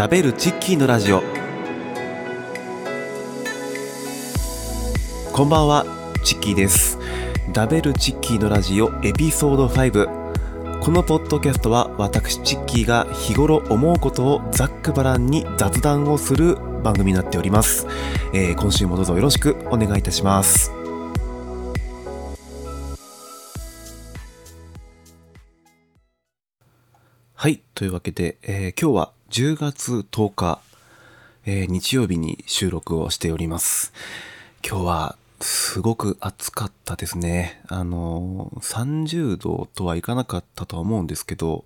ダベルチッキーのラジオ。こんばんはチッキーです。ダベルチッキーのラジオエピソード5このポッドキャストは私チッキーが日頃思うことをざっくばらんに雑談をする番組になっております、えー、今週もどうぞよろしくお願いいたします。はい。というわけで、えー、今日は10月10日、えー、日曜日に収録をしております。今日はすごく暑かったですね。あのー、30度とはいかなかったとは思うんですけど、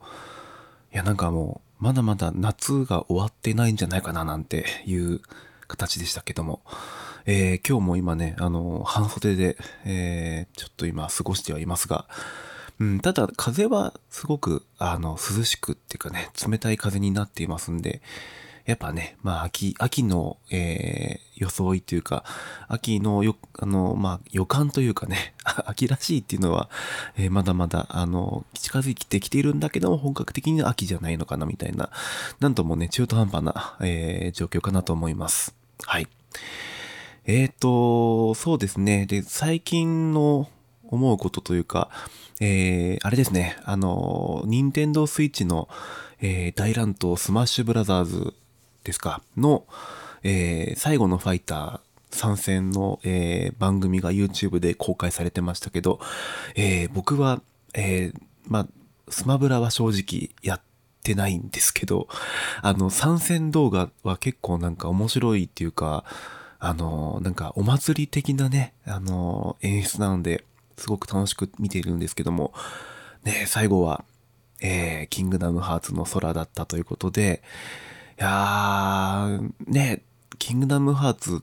いやなんかもう、まだまだ夏が終わってないんじゃないかななんていう形でしたけども、えー、今日も今ね、あの半袖で、えちょっと今過ごしてはいますが、うん、ただ風はすごくあの涼しくっていうかね、冷たい風になっていますんで、やっぱね、まあ秋、秋の、えー、装いというか、秋のよ、あの、まあ予感というかね、秋らしいっていうのは、えー、まだまだ、あの、近づいてきているんだけども、本格的に秋じゃないのかなみたいな、なんともね、中途半端な、えー、状況かなと思います。はい。えっ、ー、と、そうですね。で、最近の思うことというか、えー、あれですね、あの、任天堂スイッチの、えー、大乱闘スマッシュブラザーズですか、の、えー、最後のファイター参戦の、えー、番組が YouTube で公開されてましたけど、えー、僕は、えー、ま、スマブラは正直やってないんですけど、あの、参戦動画は結構なんか面白いっていうか、あの、なんかお祭り的なね、あの、演出なので、すごく楽しく見ているんですけども、ね、最後は、えー、キングダムハーツの空だったということで、いやー、ね、キングダムハーツ、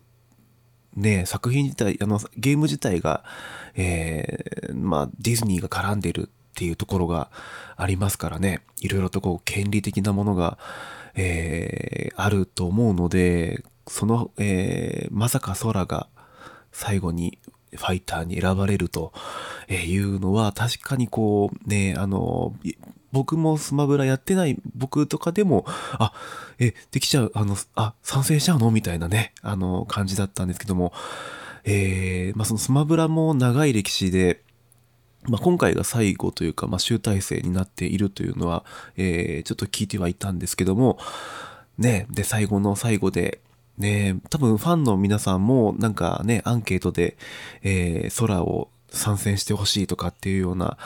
ね、作品自体、あの、ゲーム自体が、えー、まあ、ディズニーが絡んでるっていうところがありますからね、いろいろとこう、権利的なものが、えー、あると思うので、その、えー、まさか空が最後にファイターに選ばれるというのは確かにこうね、あの、僕もスマブラやってない僕とかでも、あ、え、できちゃう、あの、あ、賛成しちゃうの？みたいなね、あの、感じだったんですけども、えー、まあ、そのスマブラも長い歴史で、まあ、今回が最後というか、まあ、集大成になっているというのは、えー、ちょっと聞いてはいたんですけども、ね、で、最後の最後で、ね多分ファンの皆さんもなんかね、アンケートで、えー、空を参戦してほしいとかっていうような、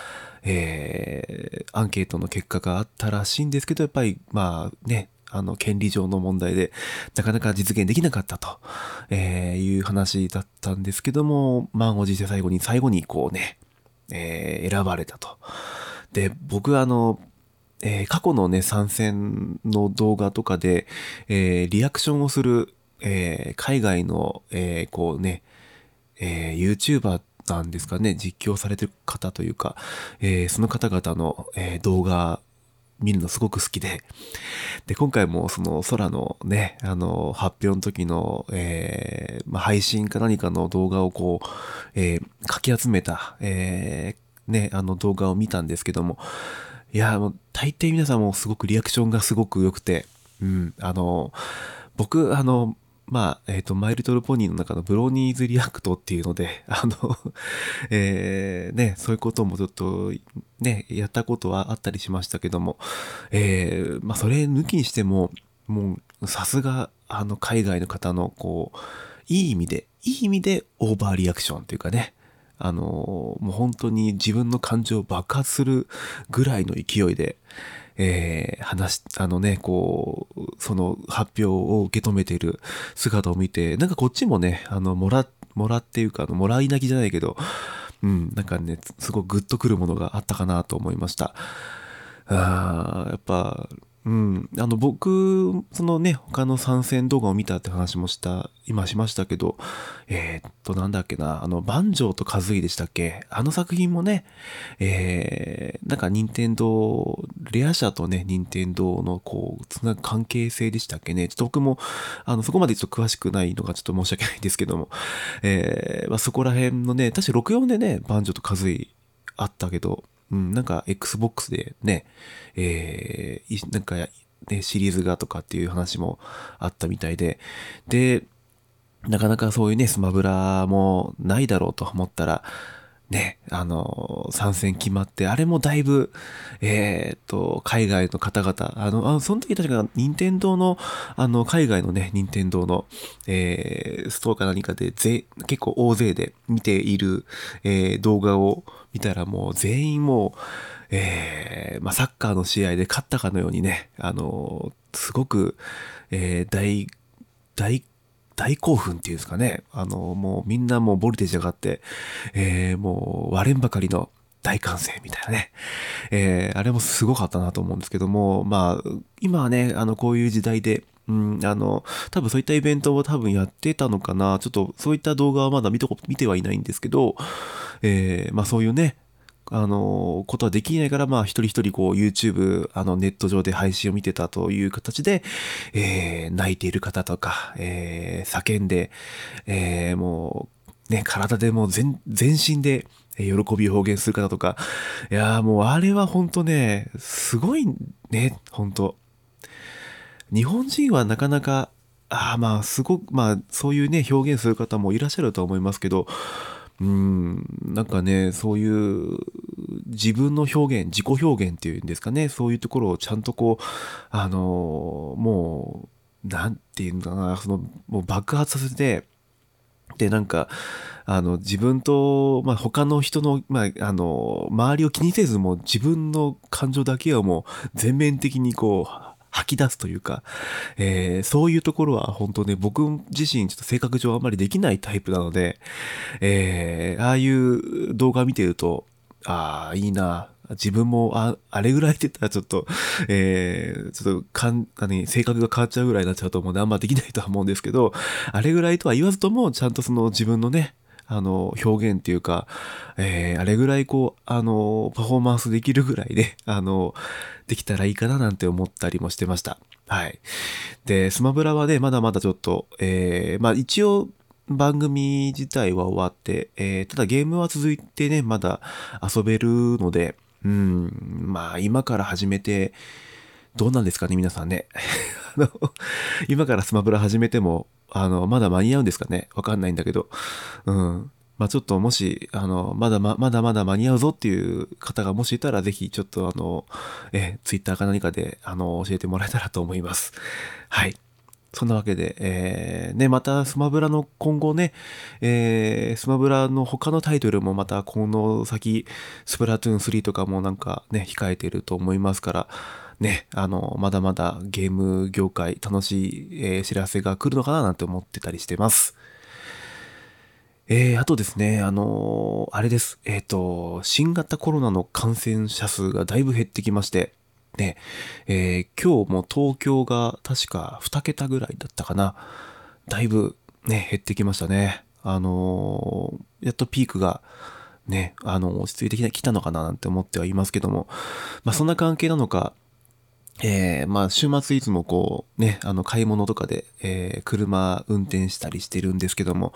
えー、アンケートの結果があったらしいんですけど、やっぱり、まあね、あの、権利上の問題で、なかなか実現できなかったと、え、いう話だったんですけども、満を持して最後に、最後にこうね、えー、選ばれたと。で、僕はあの、えー、過去のね、参戦の動画とかで、えー、リアクションをするえー、海外の、えー、こうね、えー、YouTuber なんですかね、実況されてる方というか、えー、その方々の、えー、動画見るのすごく好きで、で、今回もその空のね、あの、発表の時の、えー、まあ、配信か何かの動画をこう、えー、かき集めた、えー、ね、あの動画を見たんですけども、いや、もう大抵皆さんもすごくリアクションがすごく良くて、うん、あの、僕、あの、まあ、えっ、ー、と、マイリトルポニーの中のブロニーズリアクトっていうので、あのえー、ね、そういうこともちょっと、ね、やったことはあったりしましたけども、えー、まあ、それ抜きにしても、もう、さすが、あの、海外の方の、こう、いい意味で、いい意味でオーバーリアクションというかね、あの、もう本当に自分の感情を爆発するぐらいの勢いで、えー、話、あのね、こう、その発表を受け止めている姿を見て、なんかこっちもね、あの、もら、もらっていうか、あの、もらい泣きじゃないけど、うん、なんかね、すごくグッとくるものがあったかなと思いました。あやっぱ、うん。あの、僕、そのね、他の参戦動画を見たって話もした、今しましたけど、えー、っと、なんだっけな、あの、万丈と和井でしたっけ？あの作品もね、えー、なんか任天堂、レア社とね、任天堂のこう、つなぐ関係性でしたっけね？ちょっと僕も、あの、そこまでちょっと詳しくないのがちょっと申し訳ないんですけども、えー、まあ、そこら辺のね、確か64でね、万丈と和井あったけど、うん、なんか Xbox でね、えー、なんかね、シリーズがとかっていう話もあったみたいで、で、なかなかそういうね、スマブラもないだろうと思ったら、ね、あの、参戦決まって、あれもだいぶ、えー、っと、海外の方々、あの、あその時確か、任天堂の、あの、海外のね、任天堂の、えー、ストアか何かで、ぜ、結構大勢で見ている、えー、動画を見たらもう全員もう、えー、まあ、サッカーの試合で勝ったかのようにね、あの、すごく、えー、大、大大興奮っていうんですかね。あの、もうみんなもうボルテージ上がって、え、もう割れんばかりの大歓声みたいなね。え、あれもすごかったなと思うんですけども、まあ、今はね、あの、こういう時代で、うん、あの、多分そういったイベントを多分やってたのかな。ちょっとそういった動画はまだ見てはいないんですけど、えー、まあそういうね、あの、ことはできないから、まあ、一人一人こう、YouTube、あの、ネット上で配信を見てたという形で、えー、泣いている方とか、えー、叫んで、えー、もう、ね、体でもう全、身で、喜びを表現する方とか、いやもうあれは本当ね、すごいね、本当。日本人はなかなか、ああまあ、すごく、まあ、そういうね、表現する方もいらっしゃると思いますけど、うん、なんかね、そういう自分の表現、自己表現っていうんですかね、そういうところをちゃんとこう、あの、もう、なんていうのかな、その、もう爆発させて、で、なんか、あの、自分と、まあ、他の人の、まあ、あの、周りを気にせず、もう自分の感情だけはもう全面的にこう、吐き出すというか、えー、そういうところは本当ね、僕自身ちょっと性格上あんまりできないタイプなので、えー、ああいう動画見てると、ああ、いいな。自分も、あ、あれぐらいって言ったらちょっと、えー、ちょっと、かん、何、性格が変わっちゃうぐらいになっちゃうと思うんで、あんまできないとは思うんですけど、あれぐらいとは言わずとも、ちゃんとその自分のね、あの、表現っていうか、えー、あれぐらいこう、あの、パフォーマンスできるぐらいで、あの、できたらいいかななんて思ったりもしてました。はい。で、スマブラはね、まだまだちょっと、えー、まあ一応、番組自体は終わって、えー、ただゲームは続いてね、まだ遊べるので、うん、まあ今から始めて、どうなんですかね、皆さんね。あの、今からスマブラ始めても、あの、まだ間に合うんですかね？わかんないんだけど。うん。まあちょっともし、あの、まだま、まだまだ間に合うぞっていう方がもしいたら、ぜひちょっとあの、え、ツイッターか何かで、あの、教えてもらえたらと思います。はい。そんなわけで、えー、ね、またスマブラの今後ね、えー、スマブラの他のタイトルもまたこの先、スプラトゥーン3とかもなんかね、控えてると思いますから、ね、あの、まだまだゲーム業界楽しい、え、知らせが来るのかななんて思ってたりしてます。えー、あとですね、あのー、あれです。えっ、ー、と、新型コロナの感染者数がだいぶ減ってきまして、ね、えー、今日も東京が確か2桁ぐらいだったかな。だいぶね、減ってきましたね。あのやっとピークがね、あの、落ち着いてきたのかななんて思ってはいますけども、まあそんな関係なのか、えー、まあ、週末いつもこう、ね、あの、買い物とかで、えー、車運転したりしてるんですけども、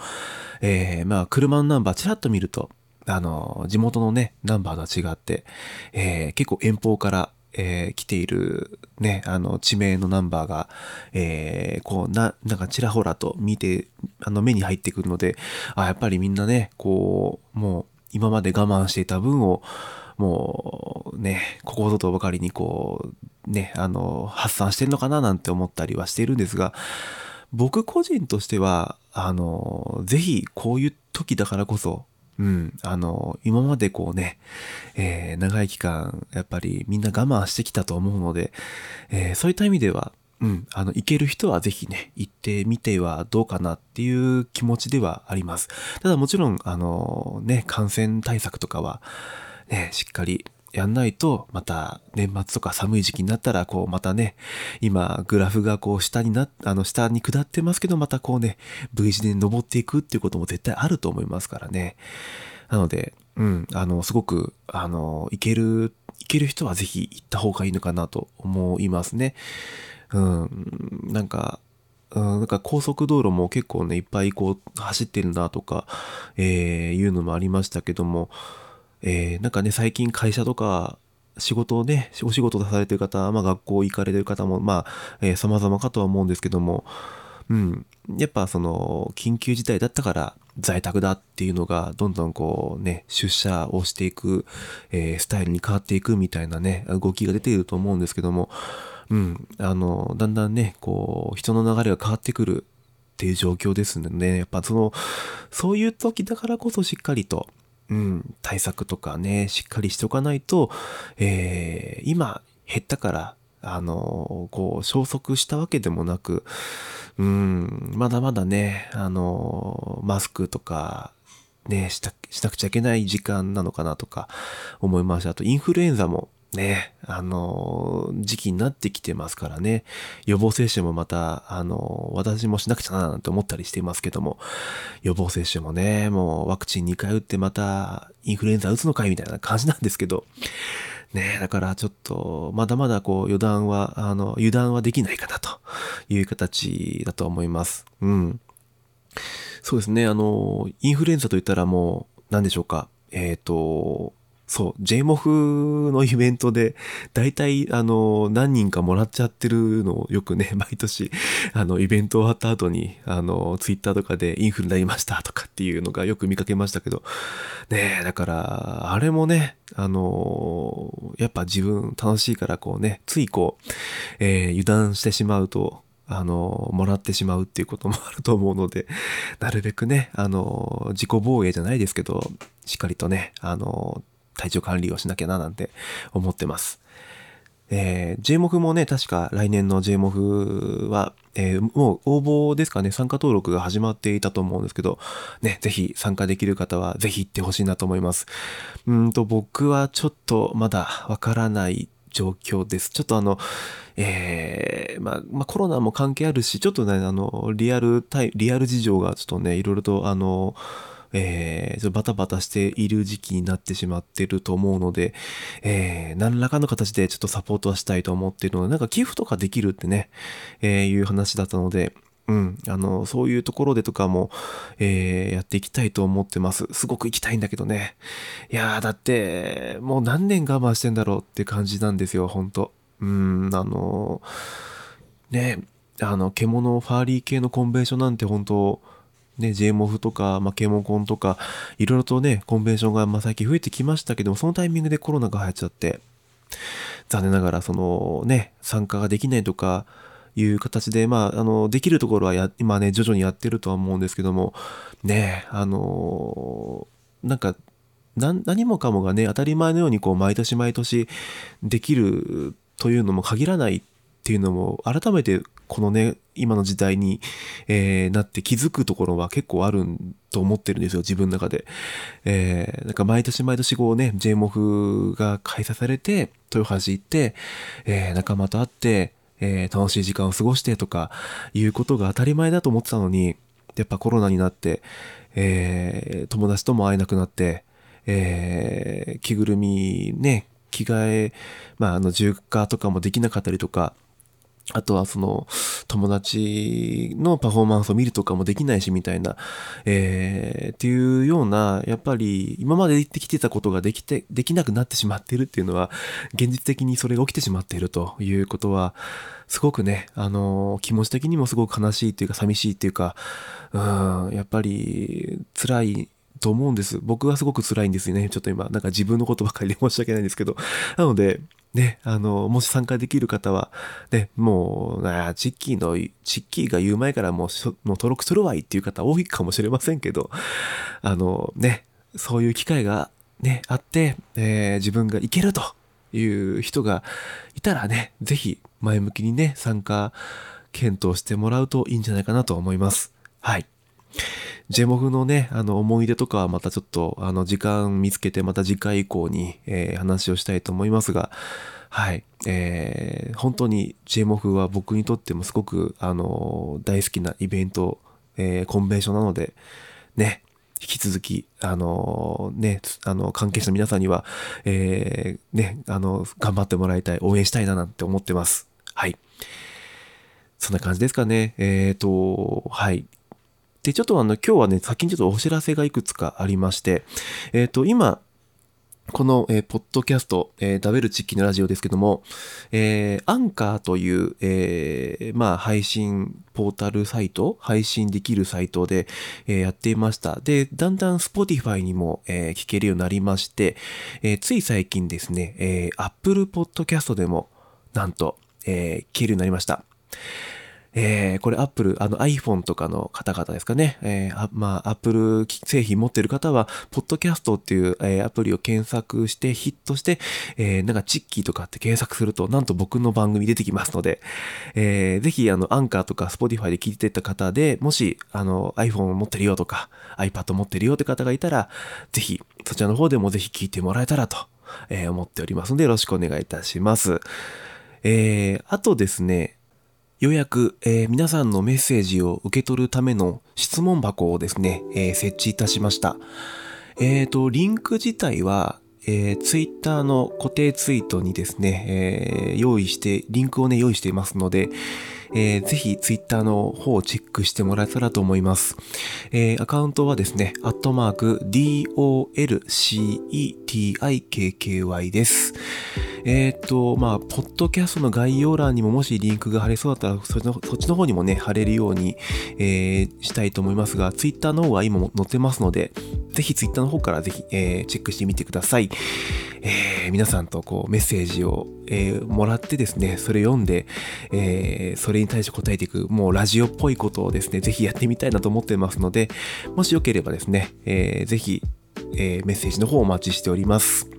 えー、まあ、車のナンバーちらっと見ると、あの、地元のね、ナンバーとは違って、えー、結構遠方から、えー、来ている、ね、あの、地名のナンバーが、えー、こう、な、なんかちらほらと見て、あの、目に入ってくるので、あ、やっぱりみんなね、こう、もう、今まで我慢していた分を、もうね、ここぞとばかりにこう、ね、あの、発散してるのかななんて思ったりはしているんですが、僕個人としては、あの、ぜひこういう時だからこそ、うん、あの、今までこうね、えー、長い期間、やっぱりみんな我慢してきたと思うので、えー、そういった意味では、うん、あの、行ける人はぜひね、行ってみてはどうかなっていう気持ちではあります。ただもちろん、あの、ね、感染対策とかは、ね、しっかりやんないと、また年末とか寒い時期になったら、こうまたね、今グラフがこう下にな、あの下に下ってますけど、またこうね、V 字で登っていくっていうことも絶対あると思いますからね。なので、うん、あの、すごく、あの、行ける、行ける人はぜひ行った方がいいのかなと思いますね。うん、なんか、うん、なんか高速道路も結構ね、いっぱいこう走ってるなとか、えー、いうのもありましたけども、えー、なんかね、最近会社とか、仕事をね、お仕事されてる方、まあ学校行かれてる方も、まあ、えー、様々かとは思うんですけども、うん。やっぱその、緊急事態だったから在宅だっていうのが、どんどんこうね、出社をしていく、えー、スタイルに変わっていくみたいなね、動きが出ていると思うんですけども、うん。あの、だんだんね、こう、人の流れが変わってくるっていう状況ですので、ね、やっぱその、そういう時だからこそしっかりと、うん、対策とかね、しっかりしておかないと、えー、今減ったから、あの、こう、消息したわけでもなく、うん、まだまだね、あの、マスクとか、ね、した、しなくちゃいけない時間なのかなとか思いました。あと、インフルエンザもね、あの、時期になってきてますからね、予防接種もまた、あの、私もしなくちゃななんて思ったりしていますけども、予防接種もね、もうワクチン2回打ってまたインフルエンザ打つのかいみたいな感じなんですけど、ねだからちょっと、まだまだこう、予断は、あの、油断はできないかなという形だと思います。うん。そうですね、あの、インフルエンザといったらもう、何でしょうか。えっ、ー、と、そう、JMOF のイベントで、大体、あの、何人かもらっちゃってるのをよくね、毎年、あの、イベント終わった後に、あの、ツイッターとかでインフルになりましたとかっていうのがよく見かけましたけど、ねえだから、あれもね、あの、やっぱ自分楽しいからこうね、ついこう、えー、油断してしまうと、あの、もらってしまうっていうこともあると思うので、なるべくね、あの、自己防衛じゃないですけど、しっかりとね、あの、体調管理をしなきゃななんて思ってます。えー、JMOF もね、確か来年の JMOF は、えー、もう応募ですかね、参加登録が始まっていたと思うんですけど、ね、ぜひ参加できる方はぜひ行ってほしいなと思います。うんと、僕はちょっとまだわからない状況です。ちょっとあの、えー、まあ、まあ、コロナも関係あるし、ちょっとね、あの、リアルタイ、リアル事情がちょっとね、いろいろとあの、えー、バタバタしている時期になってしまってると思うので、えー、何らかの形でちょっとサポートはしたいと思っているので、なんか寄付とかできるってね、えー、いう話だったので、うん。あの、そういうところでとかも、えー、やっていきたいと思ってます。すごく行きたいんだけどね。いやー、だって、もう何年我慢してんだろうって感じなんですよ、ほんと。うん、あの、ね、あの、獣ファーリー系のコンベンションなんて本当ね、JMOF とか、まあ、ケモコンとか、いろいろとね、コンベンションが、まあ、最近増えてきましたけども、そのタイミングでコロナが流行っちゃって、残念ながら、そのね、参加ができないとか、いう形で、まあ、あの、できるところはや、今ね、徐々にやってるとは思うんですけども、ね、あのなんか、何もかもがね、当たり前のようにこう、毎年毎年できるというのも限らないっていうのも、改めてこのね、今の時代に、えー、なって気づくところは結構あると思ってるんですよ、自分の中で。えー、なんか毎年毎年こうね、JMOF が開催されて、豊橋行って、えー、仲間と会って、え、楽しい時間を過ごしてとか、いうことが当たり前だと思ってたのに、やっぱコロナになって、えー、友達とも会えなくなって、えー、着ぐるみね、着替え、まあ、あの、重化とかもできなかったりとか、あとはその友達のパフォーマンスを見るとかもできないしみたいな、えー、っていうような、やっぱり今まで言ってきてたことができて、できなくなってしまっているっていうのは、現実的にそれが起きてしまっているということは、すごくね、あの、気持ち的にもすごく悲しいっていうか寂しいっていうか、うん、やっぱり辛いと思うんです。僕はすごく辛いんですよね。ちょっと今、なんか自分のことばかりで申し訳ないんですけど。なので、ね、あの、もし参加できる方は、ね、もう、あチッキーの、チッキーが言う前からもうもう登録するわいっていう方多いかもしれませんけど、あの、ね、そういう機会がね、あって、えー、自分がいけるという人がいたらね、ぜひ前向きにね、参加検討してもらうといいんじゃないかなと思います。はい。ジェモフのね、あの思い出とかはまたちょっとあの時間見つけてまた次回以降に、えー、話をしたいと思いますが、はい。えー、本当にジェモフは僕にとってもすごくあの大好きなイベント、えー、コンベンションなので、ね、引き続き、あのね、あの、関係者の皆さんには、えー、ね、あの、頑張ってもらいたい、応援したいななんて思ってます。はい。そんな感じですかね。えっ、ー、と、はい。で、ちょっとあの、今日はね、先にちょっとお知らせがいくつかありまして、えっ、ー、と、今、この、えー、ポッドキャスト、えー、ダベルチッキのラジオですけども、えー、アンカーという、えー、まあ、配信ポータルサイト、配信できるサイトで、えー、やっていました。で、だんだん Spotify にも、えー、聞けるようになりまして、えー、つい最近ですね、えー、Apple Podcast でも、なんと、えー、聞けるようになりました。えー、これ Apple、あの iPhone とかの方々ですかね。えー、まあ、Apple 製品持ってる方は、Podcast っていう、えー、アプリを検索してヒットして、えー、なんかチッキーとかって検索すると、なんと僕の番組出てきますので、えー、ぜひ、あの、アンカーとか Spotify で聞いてた方で、もし、あの、iPhone 持ってるよとか、iPad 持ってるよって方がいたら、ぜひ、そちらの方でもぜひ聞いてもらえたらと、えー、思っておりますので、よろしくお願いいたします。えー、あとですね、ようやく、えー、皆さんのメッセージを受け取るための質問箱をですね、えー、設置いたしました。えっ、ー、と、リンク自体は、えー、ツイッターの固定ツイートにですね、えー、用意して、リンクをね、用意していますので、えー、ぜひツイッターの方をチェックしてもらえたらと思います。えー、アカウントはですね、アットマーク DOLCETIKKY です。えっ、と、まあ、ポッドキャストの概要欄にももしリンクが貼れそうだったら、そっちのそっちの方にもね、貼れるように、えー、したいと思いますが、ツイッターの方が今も載ってますので、ぜひツイッターの方からぜひ、えー、チェックしてみてください。えー、皆さんとこうメッセージを、えー、もらってですね、それ読んで、えー、それに対して答えていく、もうラジオっぽいことをですね、ぜひやってみたいなと思ってますので、もしよければですね、えー、ぜひ、えー、メッセージの方をお待ちしております。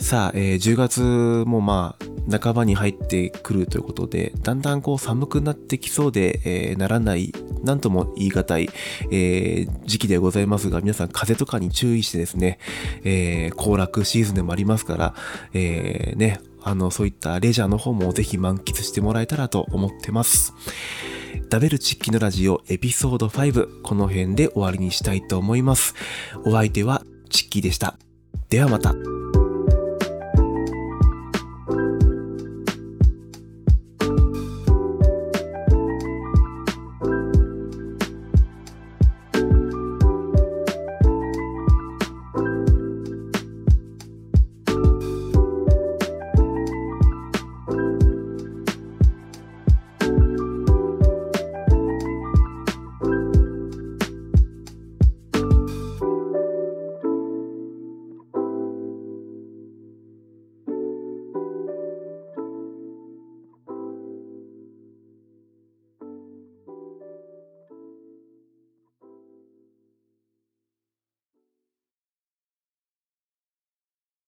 さあ、えー、10月もまあ、半ばに入ってくるということで、だんだんこう寒くなってきそうで、えー、ならない、なんとも言い難い、えー、時期でございますが、皆さん風邪とかに注意してですね、え、行楽シーズンでもありますから、え、ね、あの、そういったレジャーの方もぜひ満喫してもらえたらと思ってます。ダベルチッキのラジオエピソード5、この辺で終わりにしたいと思います。お相手はチッキーでした。ではまた。